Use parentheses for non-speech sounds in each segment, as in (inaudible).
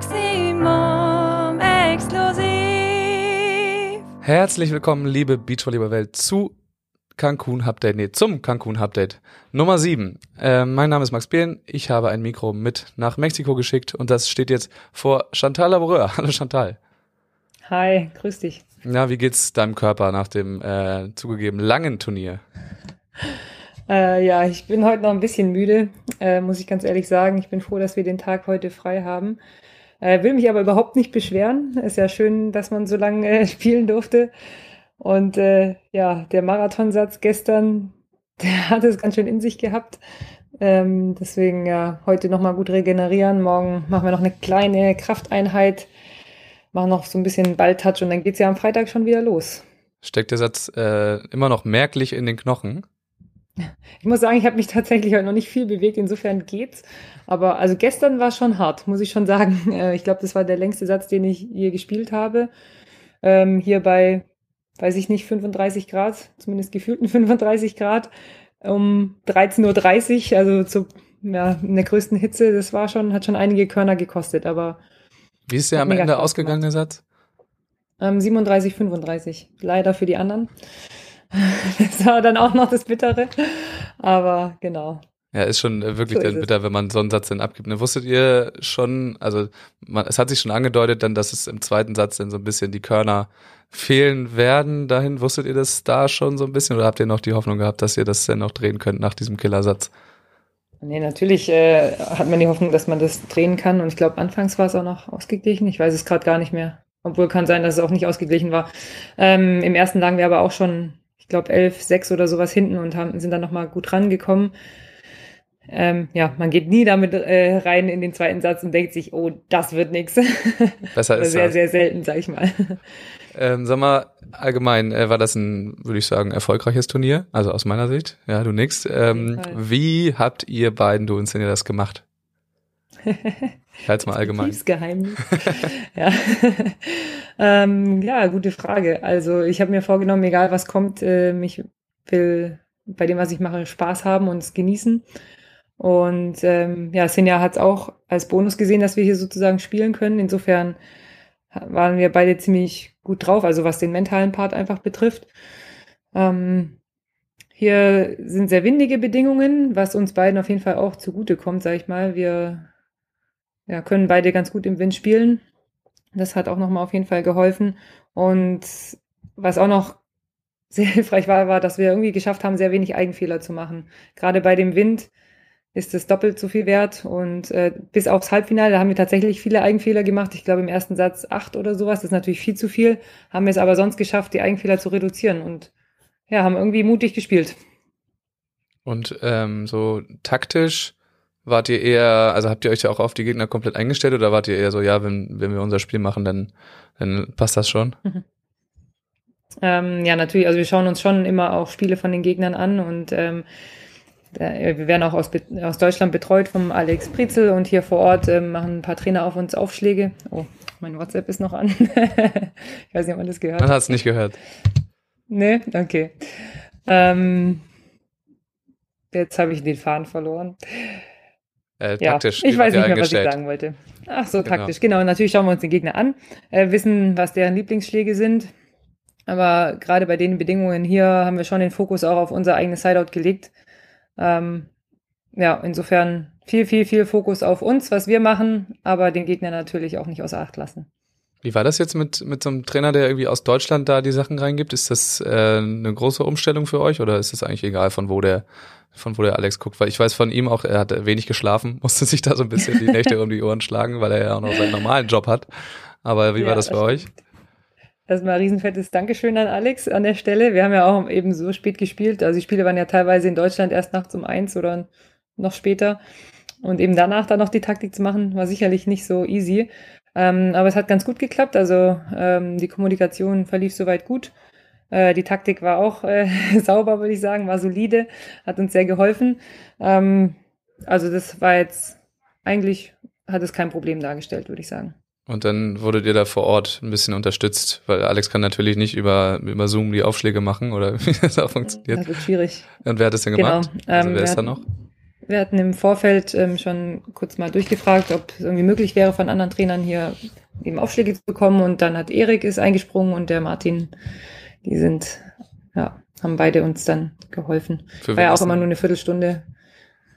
Maximum exklusiv. Herzlich willkommen, liebe Beachvolleyball-Welt, zu Cancun Update, nee, zum Cancun Update Nummer 7. Äh, mein Name ist Max Behlen, ich habe ein Mikro mit nach Mexiko geschickt und das steht jetzt vor Chantal Laboureur. (laughs) Hallo Chantal. Hi, grüß dich. Na, wie geht's deinem Körper nach dem äh, zugegeben langen Turnier? Äh, ja, ich bin heute noch ein bisschen müde, äh, muss ich ganz ehrlich sagen. Ich bin froh, dass wir den Tag heute frei haben. Äh, will mich aber überhaupt nicht beschweren. Ist ja schön, dass man so lange äh, (laughs) spielen durfte. Und äh, ja, der Marathonsatz gestern, (laughs) der hat es ganz schön in sich gehabt. Ähm, deswegen ja, heute nochmal gut regenerieren. Morgen machen wir noch eine kleine Krafteinheit, machen noch so ein bisschen Balltouch und dann geht's ja am Freitag schon wieder los. Steckt der Satz äh, immer noch merklich in den Knochen? Ich muss sagen, ich habe mich tatsächlich heute noch nicht viel bewegt, insofern geht's. Aber also gestern war schon hart, muss ich schon sagen. (laughs) Äh, ich glaube, das war der längste Satz, den ich hier gespielt habe. Ähm, hier bei, weiß ich nicht, 35 Grad, zumindest gefühlten 35 Grad, um 13.30 Uhr, also zu, ja, in der größten Hitze. Das war schon, hat schon einige Körner gekostet, aber. Wie ist der am Ende ausgegangen, der Satz? Ähm, 37, 35. Leider für die anderen. (laughs) Das war dann auch noch das Bittere. Aber genau. Ja, ist schon äh, wirklich So dann bitter, wenn man so einen Satz dann abgibt. Ne, wusstet ihr schon, also man, es hat sich schon angedeutet dann, dass es im zweiten Satz dann so ein bisschen die Körner fehlen werden dahin. Wusstet ihr das da schon so ein bisschen oder habt ihr noch die Hoffnung gehabt, dass ihr das dann noch drehen könnt nach diesem Killersatz? Nee, natürlich äh, hat man die Hoffnung, dass man das drehen kann. Und ich glaube, anfangs war es auch noch ausgeglichen. Ich weiß es gerade gar nicht mehr. Obwohl kann sein, dass es auch nicht ausgeglichen war. Ähm, Im ersten lagen wir aber auch schon, glaube, 11, 6 oder sowas hinten und haben, sind dann nochmal gut rangekommen. Ähm, ja, man geht nie damit äh, rein in den zweiten Satz und denkt sich, oh, das wird nix. (laughs) Besser ist sehr, das. sehr selten, sag ich mal. Ähm, sag mal, allgemein äh, war das ein, würde ich sagen, erfolgreiches Turnier, also aus meiner Sicht. Ja, du nix. Ähm, wie habt ihr beiden, du und Sinja, das gemacht? (laughs) Ich halte mal allgemein. Betriebsgeheimnis. (laughs) ja. (laughs) ähm, ja, gute Frage. Also ich habe mir vorgenommen, egal was kommt, ähm, ich will bei dem, was ich mache, Spaß haben und es genießen. Und ähm, ja, Sinja hat es auch als Bonus gesehen, dass wir hier sozusagen spielen können. Insofern waren wir beide ziemlich gut drauf, also was den mentalen Part einfach betrifft. Ähm, hier sind sehr windige Bedingungen, was uns beiden auf jeden Fall auch zugute kommt, sag ich mal. Wir ja, können beide ganz gut im Wind spielen. Das hat auch nochmal auf jeden Fall geholfen. Und was auch noch (laughs) sehr hilfreich war, war, dass wir irgendwie geschafft haben, sehr wenig Eigenfehler zu machen. Gerade bei dem Wind ist es doppelt so viel wert. Und äh, bis aufs Halbfinale, haben wir tatsächlich viele Eigenfehler gemacht. Ich glaube im ersten Satz acht oder sowas. Das ist natürlich viel zu viel. Haben wir es aber sonst geschafft, die Eigenfehler zu reduzieren. Und ja, haben irgendwie mutig gespielt. Und ähm, so taktisch wart ihr eher, also habt ihr euch ja auch auf die Gegner komplett eingestellt oder wart ihr eher so, ja, wenn, wenn wir unser Spiel machen, dann, dann passt das schon? Ähm, ja, natürlich. Also wir schauen uns schon immer auch Spiele von den Gegnern an und ähm, wir werden auch aus, aus Deutschland betreut vom Alex Prizel und hier vor Ort ähm, machen ein paar Trainer auf uns Aufschläge. Oh, mein WhatsApp ist noch an. (laughs) ich weiß nicht, ob man das gehört Man hat. hat es nicht gehört. Nee, okay. Ähm, jetzt habe ich den Faden verloren. Äh, Ja, taktisch. ich weiß nicht mehr, was ich sagen wollte. Ach so, Genau. taktisch, genau. Natürlich schauen wir uns den Gegner an, äh, wissen, was deren Lieblingsschläge sind. Aber gerade bei den Bedingungen hier haben wir schon den Fokus auch auf unser eigenes Sideout gelegt. Ähm, ja, insofern viel, viel, viel Fokus auf uns, was wir machen, aber den Gegner natürlich auch nicht außer Acht lassen. Wie war das jetzt mit, mit so einem Trainer, der irgendwie aus Deutschland da die Sachen reingibt? Ist das äh, eine große Umstellung für euch oder ist es eigentlich egal, von wo der, von wo der Alex guckt? Weil ich weiß von ihm auch, er hat wenig geschlafen, (laughs) musste sich da so ein bisschen die Nächte um die Ohren schlagen, weil er ja auch noch seinen normalen Job hat. Aber wie Ja, war das das bei euch? Erstmal ein riesenfettes Dankeschön an Alex an der Stelle. Wir haben ja auch eben so spät gespielt. Also die Spiele waren ja teilweise in Deutschland erst nachts um eins oder noch später. Und eben danach dann noch die Taktik zu machen, war sicherlich nicht so easy. Ähm, aber es hat ganz gut geklappt. Also ähm, die Kommunikation verlief soweit gut. Äh, die Taktik war auch äh, (laughs) sauber, würde ich sagen, war solide, hat uns sehr geholfen. Ähm, also das war jetzt eigentlich, hat es kein Problem dargestellt, würde ich sagen. Und dann wurdet ihr da vor Ort ein bisschen unterstützt, weil Alex kann natürlich nicht über, über Zoom die Aufschläge machen oder (laughs) wie das auch funktioniert. Das wird schwierig. Und wer hat das denn Genau, gemacht? Also ähm, wer ist wir da noch? Wir hatten im Vorfeld ähm, schon kurz mal durchgefragt, ob es irgendwie möglich wäre, von anderen Trainern hier eben Aufschläge zu bekommen. Und dann hat Erik ist eingesprungen und der Martin, die sind, ja, haben beide uns dann geholfen. Für War ja auch immer nur eine Viertelstunde.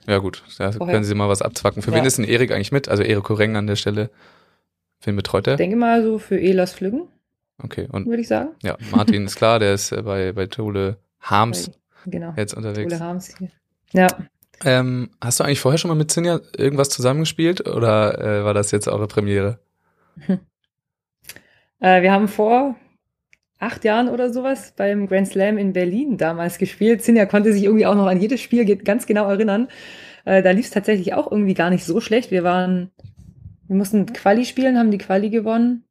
Ja gut, da Vorher. können Sie mal was abzwacken. Für Ja. wen ist denn Erik eigentlich mit? Also Erik Koreng an der Stelle. Wen betreut er? Ich denke mal so für Elas Flüggen, Okay, und würde ich sagen. ja, Martin ist klar, der ist äh, bei, bei Tole Harms Genau. jetzt unterwegs. Ole Harms hier. Ja. Ähm, hast du eigentlich vorher schon mal mit Sinja irgendwas zusammengespielt oder äh, war das jetzt eure Premiere? (laughs) Äh, wir haben vor acht Jahren oder sowas beim Grand Slam in Berlin damals gespielt. Sinja konnte sich irgendwie auch noch an jedes Spiel ganz genau erinnern. Äh, da lief es tatsächlich auch irgendwie gar nicht so schlecht. Wir waren, wir mussten Quali spielen, haben die Quali gewonnen.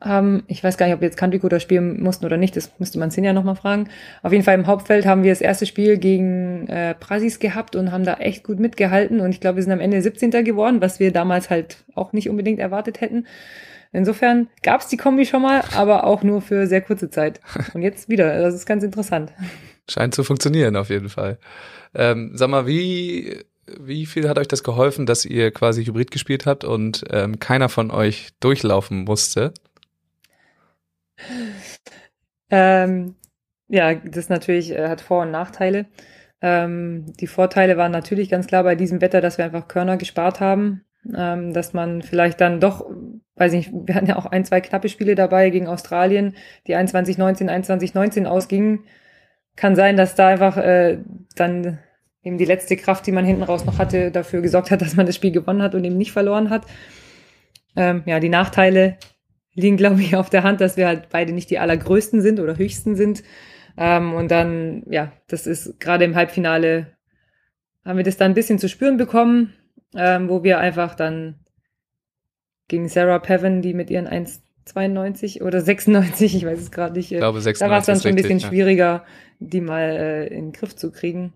Haben, ich weiß gar nicht, ob wir jetzt Country Coder spielen mussten oder nicht, das müsste man Sinja nochmal fragen. Auf jeden Fall im Hauptfeld haben wir das erste Spiel gegen äh, Prasis gehabt und haben da echt gut mitgehalten. Und ich glaube, wir sind am Ende 17. geworden, was wir damals halt auch nicht unbedingt erwartet hätten. Insofern gab es die Kombi schon mal, aber auch nur für sehr kurze Zeit. (laughs) Und jetzt wieder. Das ist ganz interessant. Scheint zu funktionieren auf jeden Fall. Ähm, sag mal, wie, wie viel hat euch das geholfen, dass ihr quasi Hybrid gespielt habt und ähm, keiner von euch durchlaufen musste? Ähm, ja, das natürlich äh, hat Vor- und Nachteile. Ähm, die Vorteile waren natürlich ganz klar bei diesem Wetter, dass wir einfach Körner gespart haben. Ähm, dass man vielleicht dann doch, weiß ich nicht, wir hatten ja auch ein, zwei knappe Spiele dabei gegen Australien, die 21-19, 21-19 ausgingen. Kann sein, dass da einfach äh, dann eben die letzte Kraft, die man hinten raus noch hatte, dafür gesorgt hat, (laughs) dass man das Spiel gewonnen hat und eben nicht verloren hat. Ähm, ja, die Nachteile liegen, glaube ich, auf der Hand, dass wir halt beide nicht die allergrößten sind oder höchsten sind. Ähm, und dann, ja, das ist gerade im Halbfinale, haben wir das dann ein bisschen zu spüren bekommen, ähm, wo wir einfach dann gegen Sarah Pevin, die mit ihren 1,92 oder 96, ich weiß es gerade nicht, Ich glaube, da 96 war es dann schon ein bisschen ja. schwieriger, die mal äh, in den Griff zu kriegen.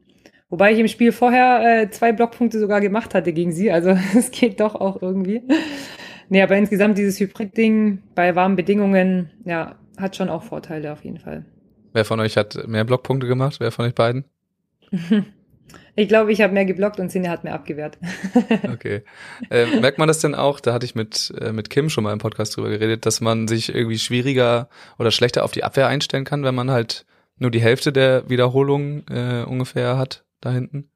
Wobei ich im Spiel vorher äh, zwei Blockpunkte sogar gemacht hatte gegen sie, also (laughs) es geht doch auch irgendwie. Nee, aber insgesamt dieses Hybrid-Ding bei warmen Bedingungen, ja, hat schon auch Vorteile auf jeden Fall. Wer von euch hat mehr Blockpunkte gemacht? Wer von euch beiden? (laughs) Ich glaube, ich habe mehr geblockt und Sinne hat mehr abgewehrt. (laughs) Okay. äh, merkt man das denn auch? Da hatte ich mit, äh, mit Kim schon mal im Podcast drüber geredet, dass man sich irgendwie schwieriger oder schlechter auf die Abwehr einstellen kann, wenn man halt nur die Hälfte der Wiederholungen äh, ungefähr hat da hinten.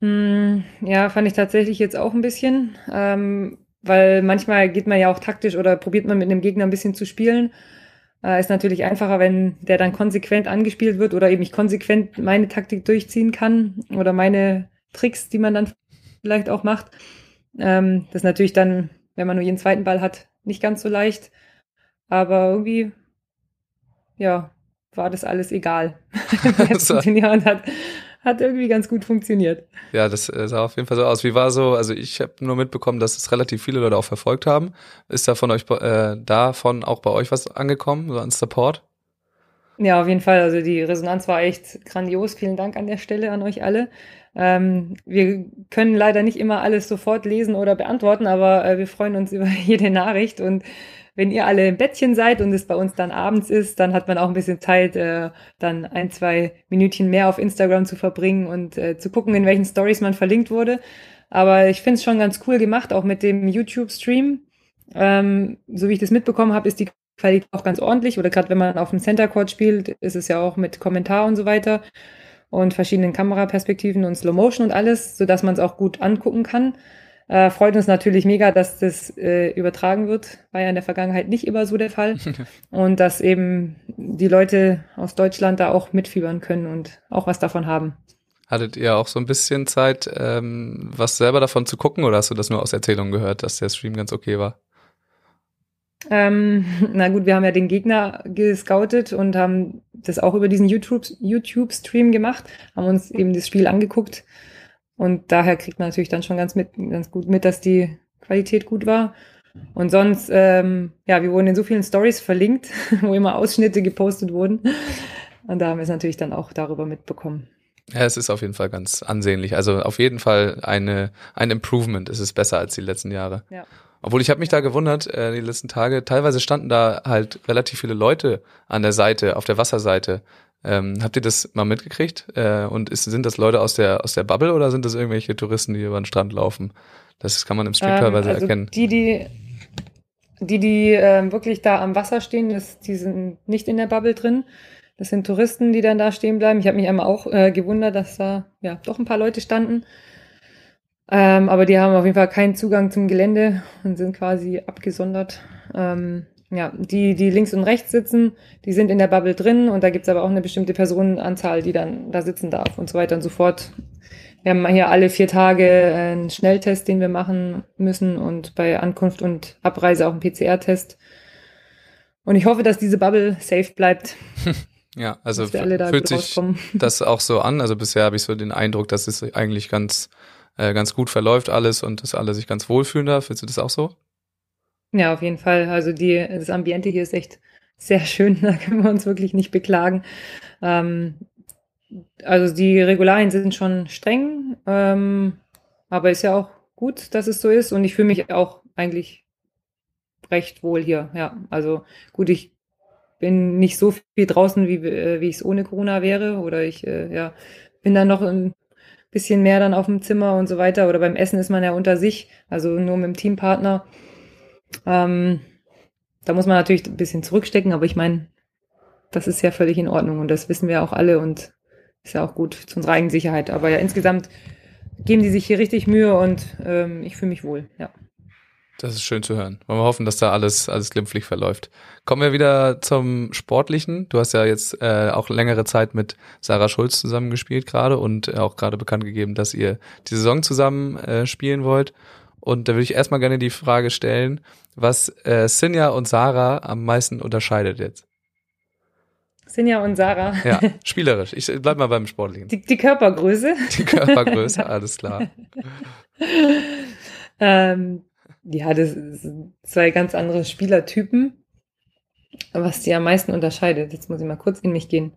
Hm, ja, fand ich tatsächlich jetzt auch ein bisschen, ähm, weil manchmal geht man ja auch taktisch oder probiert man mit einem Gegner ein bisschen zu spielen. Äh, ist natürlich einfacher, wenn der dann konsequent angespielt wird oder eben ich konsequent meine Taktik durchziehen kann oder meine Tricks, die man dann vielleicht auch macht. Ähm, das ist natürlich dann, wenn man nur jeden zweiten Ball hat, nicht ganz so leicht. Aber irgendwie, ja, war das alles egal. (laughs) Und (laughs) hat, hat irgendwie ganz gut funktioniert. Ja, das äh, sah auf jeden Fall so aus. Wie war so? Also ich habe nur mitbekommen, dass es relativ viele Leute auch verfolgt haben. Ist da von euch äh, davon auch bei euch was angekommen, so an Support? Ja, auf jeden Fall. Also die Resonanz war echt grandios. Vielen Dank an der Stelle an euch alle. Ähm, wir können leider nicht immer alles sofort lesen oder beantworten, aber äh, wir freuen uns (laughs) über jede Nachricht. Und wenn ihr alle im Bettchen seid und es bei uns dann abends ist, dann hat man auch ein bisschen Zeit, äh, dann ein, zwei Minütchen mehr auf Instagram zu verbringen und äh, zu gucken, in welchen Stories man verlinkt wurde. Aber ich finde es schon ganz cool gemacht, auch mit dem YouTube-Stream. Ähm, so wie ich das mitbekommen habe, ist die Qualität auch ganz ordentlich. Oder gerade wenn man auf dem Center Court spielt, ist es ja auch mit Kommentar und so weiter und verschiedenen Kameraperspektiven und Slow Motion und alles, sodass man es auch gut angucken kann. Äh, freut uns natürlich mega, dass das äh, übertragen wird. War ja in der Vergangenheit nicht immer so der Fall. (laughs) und dass eben die Leute aus Deutschland da auch mitfiebern können und auch was davon haben. Hattet ihr auch so ein bisschen Zeit, ähm, was selber davon zu gucken oder hast du das nur aus Erzählungen gehört, dass der Stream ganz okay war? Ähm, (laughs) na gut, wir haben ja den Gegner gescoutet und haben das auch über diesen YouTube- YouTube-Stream gemacht, haben uns eben das Spiel angeguckt und daher kriegt man natürlich dann schon ganz, mit, ganz gut mit, dass die Qualität gut war. Und sonst, ähm, ja, wir wurden in so vielen Stories verlinkt, (laughs) wo immer Ausschnitte gepostet wurden. Und da haben wir es natürlich dann auch darüber mitbekommen. Ja, es ist auf jeden Fall ganz ansehnlich. Also auf jeden Fall eine, ein Improvement. Es ist besser als die letzten Jahre. Ja. Obwohl ich habe mich da gewundert, äh, die letzten Tage, teilweise standen da halt relativ viele Leute an der Seite, auf der Wasserseite. Ähm, habt ihr das mal mitgekriegt? Äh, und ist, sind das Leute aus der, aus der Bubble oder sind das irgendwelche Touristen, die über den Strand laufen? Das kann man im Stream Ähm, teilweise also erkennen. Die, die, die, die ähm, wirklich da am Wasser stehen, das, die sind nicht in der Bubble drin. Das sind Touristen, die dann da stehen bleiben. Ich habe mich einmal auch äh, gewundert, dass da ja doch ein paar Leute standen. Ähm, aber die haben auf jeden Fall keinen Zugang zum Gelände und sind quasi abgesondert. Ähm, ja, die, die links und rechts sitzen, die sind in der Bubble drin und da gibt's aber auch eine bestimmte Personenanzahl, die dann da sitzen darf und so weiter und so fort. Wir haben hier alle vier Tage einen Schnelltest, den wir machen müssen und bei Ankunft und Abreise auch einen PCR-Test. Und ich hoffe, dass diese Bubble safe bleibt, (laughs) Ja, also da fühlt sich das auch so an. Also bisher habe ich so den Eindruck, dass es eigentlich ganz, äh, ganz gut verläuft alles und dass alle sich ganz wohlfühlen da. Findest du das auch so? Ja, auf jeden Fall. Also die, das Ambiente hier ist echt sehr schön. (laughs) Da können wir uns wirklich nicht beklagen. Ähm, also die Regularien sind schon streng, ähm, aber ist ja auch gut, dass es so ist. Und ich fühle mich auch eigentlich recht wohl hier. Ja, also gut, ich bin nicht so viel draußen, wie, äh, wie ich es ohne Corona wäre. Oder ich äh, ja, bin dann noch ein bisschen mehr dann auf dem Zimmer und so weiter. Oder beim Essen ist man ja unter sich, also nur mit dem Teampartner. Ähm, da muss man natürlich ein bisschen zurückstecken, aber ich meine, das ist ja völlig in Ordnung und das wissen wir auch alle und ist ja auch gut zu unserer eigenen Sicherheit. Aber ja, insgesamt geben die sich hier richtig Mühe und ähm, ich fühle mich wohl, ja. Das ist schön zu hören. Wollen wir hoffen, dass da alles, alles glimpflich verläuft. Kommen wir wieder zum Sportlichen. Du hast ja jetzt äh, auch längere Zeit mit Sarah Schulz zusammengespielt gerade und auch gerade bekannt gegeben, dass ihr die Saison zusammen äh, spielen wollt. Und da würde ich erstmal gerne die Frage stellen, was äh, Sinja und Sarah am meisten unterscheidet jetzt. Sinja und Sarah, Ja, (laughs) spielerisch. Ich bleib mal beim Sportlichen. die, die Körpergröße. Die Körpergröße, (laughs) alles klar. ähm, ja, das sind zwei ganz andere Spielertypen, was die am meisten unterscheidet. Jetzt muss ich mal kurz in mich gehen.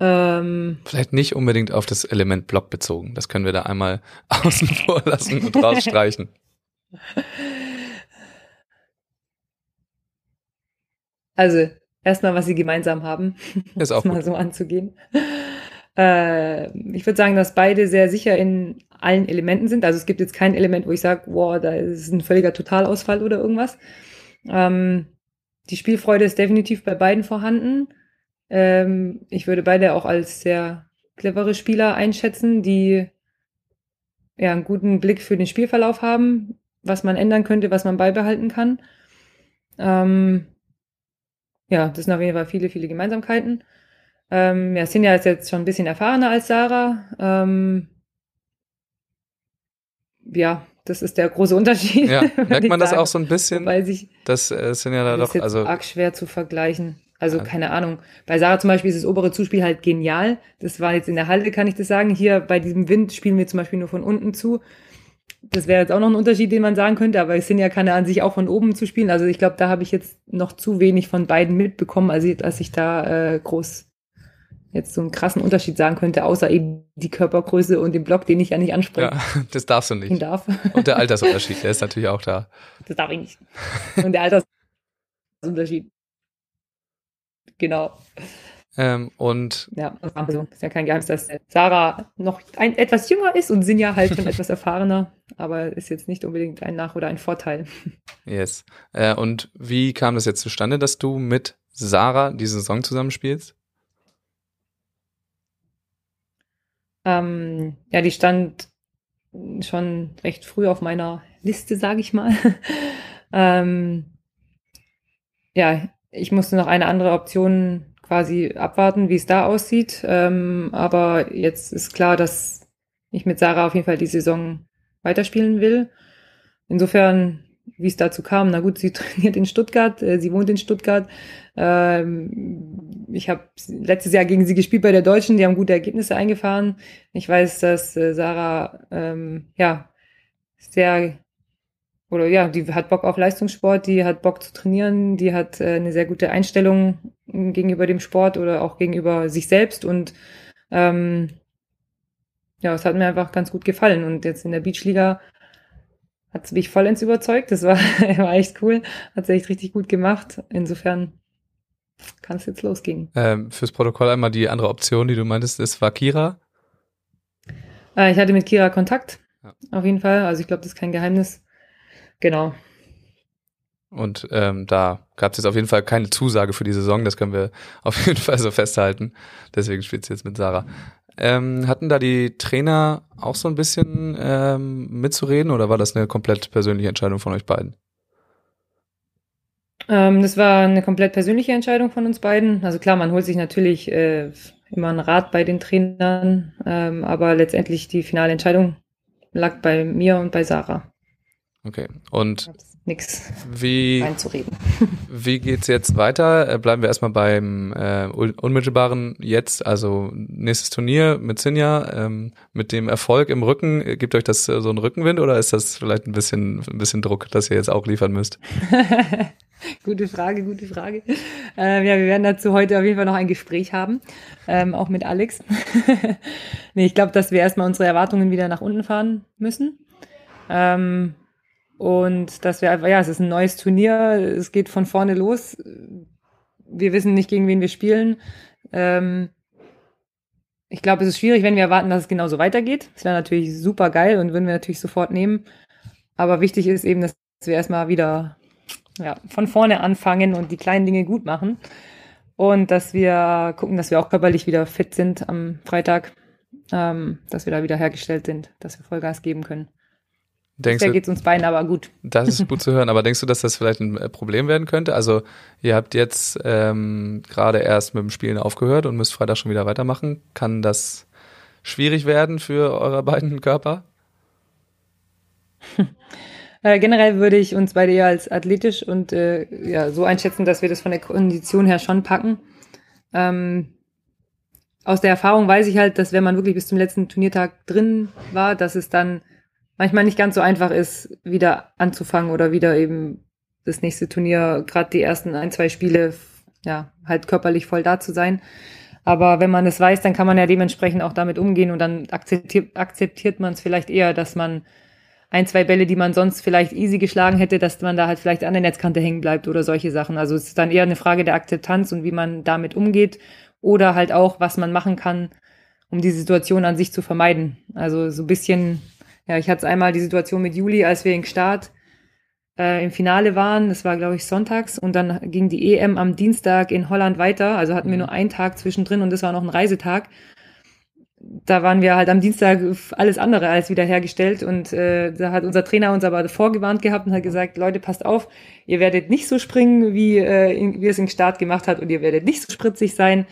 Ähm, Vielleicht nicht unbedingt auf das Element Block bezogen. Das können wir da einmal (laughs) außen vor lassen und rausstreichen. also, erstmal, was sie gemeinsam haben. Ist (laughs) auch mal so anzugehen. Äh, ich würde sagen, dass beide sehr sicher in allen Elementen sind. Also es gibt jetzt kein Element, wo ich sage, wow, da ist ein völliger Totalausfall oder irgendwas. Ähm, die Spielfreude ist definitiv bei beiden vorhanden. Ähm, ich würde beide auch als sehr clevere Spieler einschätzen, die ja einen guten Blick für den Spielverlauf haben, was man ändern könnte, was man beibehalten kann. Ähm, ja, das sind auf jeden Fall viele, viele Gemeinsamkeiten. Ähm, ja, Sinja ist jetzt schon ein bisschen erfahrener als Sarah. Ähm, ja, das ist der große Unterschied. Ja, (laughs) merkt man das sagen. auch so ein bisschen? Weil sich Das äh, sind ja da das ist doch, also arg schwer zu vergleichen. Also Ja. keine Ahnung. Bei Sarah zum Beispiel ist das obere Zuspiel halt genial. Das war jetzt in der Halle, kann ich das sagen. Hier bei diesem Wind spielen wir zum Beispiel nur von unten zu. Das wäre jetzt auch noch ein Unterschied, den man sagen könnte, aber Sinja kann ja an sich auch von oben zu spielen. Also ich glaube, da habe ich jetzt noch zu wenig von beiden mitbekommen, also als ich da äh, groß jetzt so einen krassen Unterschied sagen könnte, außer eben die Körpergröße und den Block, den ich ja nicht ansprechen ja, (laughs) das darfst du nicht. darf. Und der Altersunterschied, der ist natürlich auch da. Das darf ich nicht. Und der Altersunterschied. Genau. Ähm, und Ja, also ist ja kein Geheimnis, dass Sarah noch ein, etwas jünger ist und Sinja halt schon (laughs) etwas erfahrener, aber ist jetzt nicht unbedingt ein Nach- oder ein Vorteil. yes. Äh, und wie kam das jetzt zustande, dass du mit Sarah diese Saison zusammenspielst? Ähm, ja, die stand schon recht früh auf meiner Liste, sage ich mal. (laughs) ähm, ja, ich musste noch eine andere Option quasi abwarten, wie es da aussieht. Ähm, aber jetzt ist klar, dass ich mit Sarah auf jeden Fall die Saison weiterspielen will. Insofern, wie es dazu kam, na gut, sie (laughs) trainiert in Stuttgart, äh, sie wohnt in Stuttgart. Ähm, ich habe letztes Jahr gegen sie gespielt bei der Deutschen, die haben gute Ergebnisse eingefahren. Ich weiß, dass äh, Sarah ähm, ja sehr oder ja, die hat Bock auf Leistungssport, die hat Bock zu trainieren, die hat äh, eine sehr gute Einstellung gegenüber dem Sport oder auch gegenüber sich selbst und ähm, ja, es hat mir einfach ganz gut gefallen und jetzt in der Beachliga hat mich vollends überzeugt. Das war, (laughs) war echt cool, hat sie echt richtig gut gemacht. Insofern kann es jetzt losgehen. Ähm, fürs Protokoll einmal die andere Option, die du meintest, ist war Kira. Äh, ich hatte mit Kira Kontakt, Ja. auf jeden Fall. Also ich glaube, das ist kein Geheimnis. Genau. Und ähm, da gab es jetzt auf jeden Fall keine Zusage für die Saison, das können wir (laughs) auf jeden Fall so festhalten. Deswegen spielt sie jetzt mit Sarah. Ähm, hatten da die Trainer auch so ein bisschen ähm, mitzureden oder war das eine komplett persönliche Entscheidung von euch beiden? Ähm, das war eine komplett persönliche Entscheidung von uns beiden. Also klar, man holt sich natürlich äh, immer einen Rat bei den Trainern, ähm, aber letztendlich die finale Entscheidung lag bei mir und bei Sarah. Okay. Und Nix wie, reinzureden. (laughs) wie geht's jetzt weiter? Äh, bleiben wir erstmal beim äh, un- unmittelbaren jetzt, also nächstes Turnier mit Sinja, ähm, mit dem Erfolg im Rücken, äh, gibt euch das äh, so einen Rückenwind oder ist das vielleicht ein bisschen, ein bisschen Druck, dass ihr jetzt auch liefern müsst? (laughs) gute Frage, gute Frage. Ähm, ja, wir werden dazu heute auf jeden Fall noch ein Gespräch haben, ähm, auch mit Alex. (laughs) nee, ich glaube, dass wir erstmal unsere Erwartungen wieder nach unten fahren müssen. Ähm, und dass wir einfach, ja, es ist ein neues Turnier, es geht von vorne los. Wir wissen nicht, gegen wen wir spielen. Ähm, ich glaube, es ist schwierig, wenn wir erwarten, dass es genauso weitergeht. Das wäre natürlich super geil und würden wir natürlich sofort nehmen. Aber wichtig ist eben, dass wir erstmal wieder ja, von vorne anfangen und die kleinen Dinge gut machen. Und dass wir gucken, dass wir auch körperlich wieder fit sind am Freitag, ähm, dass wir da wieder hergestellt sind, dass wir Vollgas geben können. Denkst Bisher du, geht's uns beiden aber gut. das ist gut (laughs) zu hören, aber denkst du, dass das vielleicht ein äh, Problem werden könnte? Also ihr habt jetzt ähm, gerade erst mit dem Spielen aufgehört und müsst Freitag schon wieder weitermachen. Kann das schwierig werden für eure beiden Körper? (laughs) Äh, generell würde ich uns beide eher als athletisch und äh, ja, so einschätzen, dass wir das von der Kondition her schon packen. Ähm, aus der Erfahrung weiß ich halt, dass wenn man wirklich bis zum letzten Turniertag drin war, dass es dann manchmal nicht ganz so einfach ist, wieder anzufangen oder wieder eben das nächste Turnier, gerade die ersten ein, zwei Spiele, ja, halt körperlich voll da zu sein. Aber wenn man es weiß, dann kann man ja dementsprechend auch damit umgehen und dann akzeptiert, akzeptiert man es vielleicht eher, dass man ein, zwei Bälle, die man sonst vielleicht easy geschlagen hätte, dass man da halt vielleicht an der Netzkante hängen bleibt oder solche Sachen. Also es ist dann eher eine Frage der Akzeptanz und wie man damit umgeht oder halt auch, was man machen kann, um die Situation an sich zu vermeiden. Also so ein bisschen, ja, ich hatte einmal die Situation mit Juli, als wir in Start äh, im Finale waren. Das war, glaube ich, sonntags. Und dann ging die EM am Dienstag in Holland weiter. Also hatten wir nur einen Tag zwischendrin und das war noch ein Reisetag. Da waren wir halt am Dienstag alles andere als wiederhergestellt. Und äh, da hat unser Trainer uns aber vorgewarnt gehabt und hat gesagt, Leute, passt auf, ihr werdet nicht so springen, wie, äh, in, wie es im Start gemacht hat und ihr werdet nicht so spritzig sein.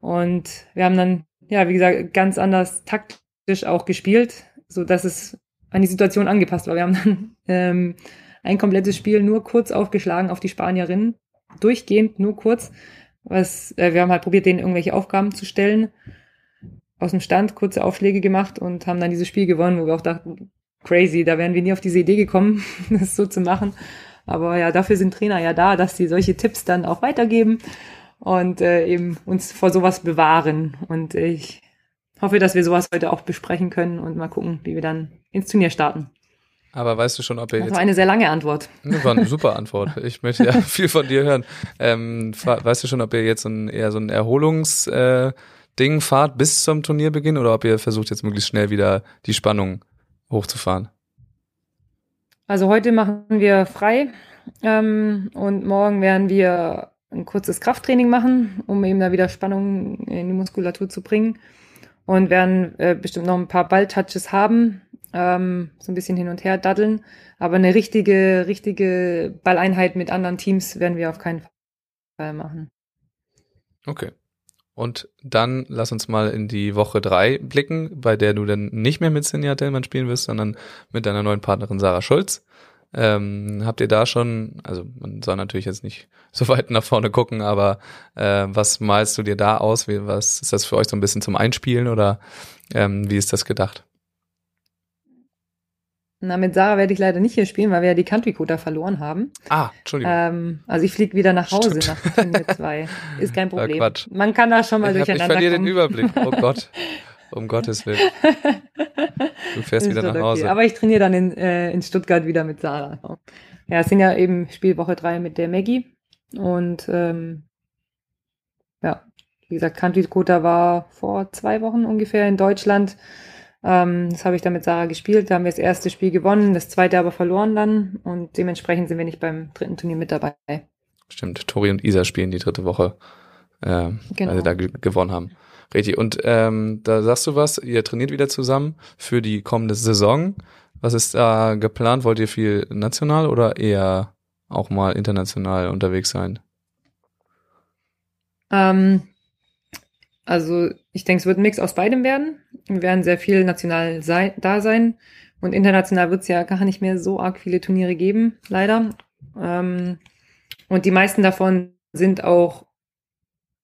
Und wir haben dann, ja, wie gesagt, ganz anders taktisch auch gespielt, so dass es an die Situation angepasst war. Wir haben dann ähm, ein komplettes Spiel nur kurz aufgeschlagen auf die Spanierinnen, durchgehend nur kurz, was äh, wir haben halt probiert, denen irgendwelche Aufgaben zu stellen aus dem Stand kurze Aufschläge gemacht und haben dann dieses Spiel gewonnen, wo wir auch dachten, crazy, da wären wir nie auf diese Idee gekommen, (laughs) das so zu machen. Aber ja, dafür sind Trainer ja da, dass sie solche Tipps dann auch weitergeben und äh, eben uns vor sowas bewahren. Und ich hoffe, dass wir sowas heute auch besprechen können und mal gucken, wie wir dann ins Turnier starten. Aber weißt du schon, ob ihr Das jetzt war eine sehr lange Antwort. Das war eine super Antwort. (laughs) Ich möchte ja (laughs) viel von dir hören. Ähm, weißt du schon, ob ihr jetzt so ein, eher so ein Erholungs äh, fahrt bis zum Turnierbeginn oder ob ihr versucht jetzt möglichst schnell wieder die Spannung hochzufahren? Also heute machen wir frei ähm, und morgen werden wir ein kurzes Krafttraining machen, um eben da wieder Spannung in die Muskulatur zu bringen und werden äh, bestimmt noch ein paar Balltouches haben, ähm, so ein bisschen hin und her daddeln, aber eine richtige, richtige Balleinheit mit anderen Teams werden wir auf keinen Fall machen. Okay. Und dann lass uns mal in die Woche drei blicken, bei der du dann nicht mehr mit Sinja Dellmann spielen wirst, sondern mit deiner neuen Partnerin Sarah Schulz. Ähm, habt ihr da schon, also man soll natürlich jetzt nicht (laughs) so weit nach vorne gucken, aber äh, was malst du dir da aus? Wie, was ist das für euch so ein bisschen zum Einspielen oder ähm, wie ist das gedacht? Na, mit Sarah werde ich leider nicht hier spielen, weil wir ja die Country Quota verloren haben. Ah, Entschuldigung. Ähm, also ich fliege wieder nach Hause Stimmt. nach Turnier 2. Ist kein (laughs) Problem. Quatsch. Man kann da schon mal ich, hab, ich durcheinander verliere kommen. den Überblick. Oh Gott. (laughs) Um Gottes Willen. (laughs) Du fährst wieder nach Hause. Okay. Aber ich trainiere dann in, äh, in Stuttgart wieder mit Sarah. Ja, es sind ja eben Spielwoche 3 mit der Maggie. Und ähm, ja, wie gesagt, Country Dakota war vor zwei Wochen ungefähr in Deutschland. Ähm, das habe ich dann mit Sarah gespielt. Da haben wir das erste Spiel gewonnen, das zweite aber verloren dann. Und dementsprechend sind wir nicht beim dritten Turnier mit dabei. Stimmt, Tori und Isa spielen die dritte Woche, äh, genau. weil sie da gewonnen haben. Richtig. Und ähm, da sagst du was, ihr trainiert wieder zusammen für die kommende Saison. Was ist da geplant? Wollt ihr viel national oder eher auch mal international unterwegs sein? Ähm, also ich denke, es wird ein Mix aus beidem werden. Wir werden sehr viel national sein, da sein. Und international wird es ja gar nicht mehr so arg viele Turniere geben, leider. Ähm, und die meisten davon sind auch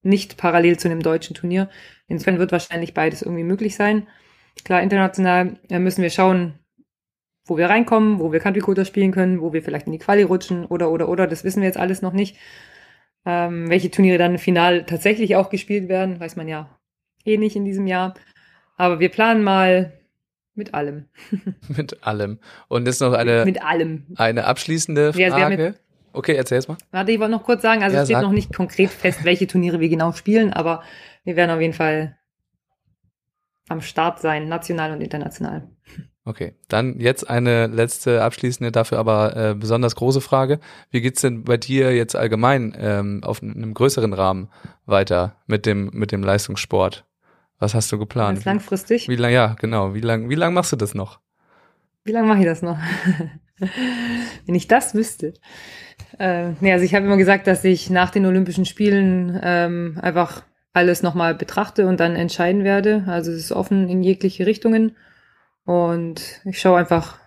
nicht parallel zu einem deutschen Turnier. Insofern wird wahrscheinlich beides irgendwie möglich sein. Klar, international äh, müssen wir schauen, wo wir reinkommen, wo wir Country Quota spielen können, wo wir vielleicht in die Quali rutschen oder, oder, oder. Das wissen wir jetzt alles noch nicht. Ähm, welche Turniere dann final tatsächlich auch gespielt werden, weiß man ja eh nicht in diesem Jahr. Aber wir planen mal mit allem. (laughs) mit allem. Und jetzt noch eine, mit allem. eine abschließende Frage. Ja, okay, erzähl's mal. Warte, ich wollte noch kurz sagen, also ja, es steht sag. noch nicht konkret fest, welche Turniere wir genau spielen, aber wir werden auf jeden Fall am Start sein, national und international. Okay, dann jetzt eine letzte abschließende, dafür aber äh, besonders große Frage. Wie geht's denn bei dir jetzt allgemein ähm, auf einem größeren Rahmen weiter mit dem mit dem Leistungssport? Was hast du geplant? Ganz langfristig? Wie lang? Ja, genau. Wie lang? Wie lang machst du das noch? Wie lange mache ich das noch? (laughs) (laughs) Wenn ich das wüsste. Äh, nee, also ich habe immer gesagt, dass ich nach den Olympischen Spielen ähm, einfach alles nochmal betrachte und dann entscheiden werde. Also es ist offen in jegliche Richtungen. Und ich schaue einfach,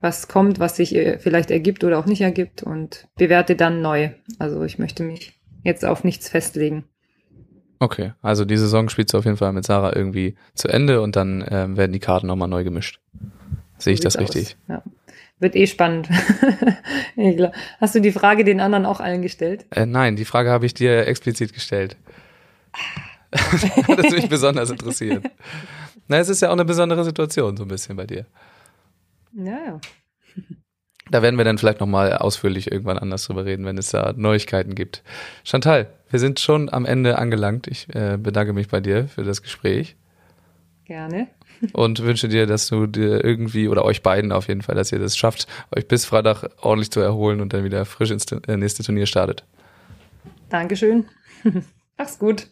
was kommt, was sich äh, vielleicht ergibt oder auch nicht ergibt und bewerte dann neu. Also ich möchte mich jetzt auf nichts festlegen. Okay, also die Saison spielst du auf jeden Fall mit Sarah irgendwie zu Ende und dann ähm, werden die Karten nochmal neu gemischt. Sehe ich das richtig? Ja. Wird eh spannend. (laughs) Hast du die Frage den anderen auch allen gestellt? Äh, nein, die Frage habe ich dir explizit gestellt. (laughs) das mich besonders interessiert. Na, es ist ja auch eine besondere Situation, so ein bisschen bei dir. Ja, ja. Da werden wir dann vielleicht nochmal ausführlich irgendwann anders drüber reden, wenn es da Neuigkeiten gibt. Chantal, wir sind schon am Ende angelangt. Ich äh, bedanke mich bei dir für das Gespräch. Gerne. Und wünsche dir, dass du dir irgendwie, oder euch beiden auf jeden Fall, dass ihr das schafft, euch bis Freitag ordentlich zu erholen und dann wieder frisch ins äh, nächste Turnier startet. Dankeschön. (laughs) Mach's gut.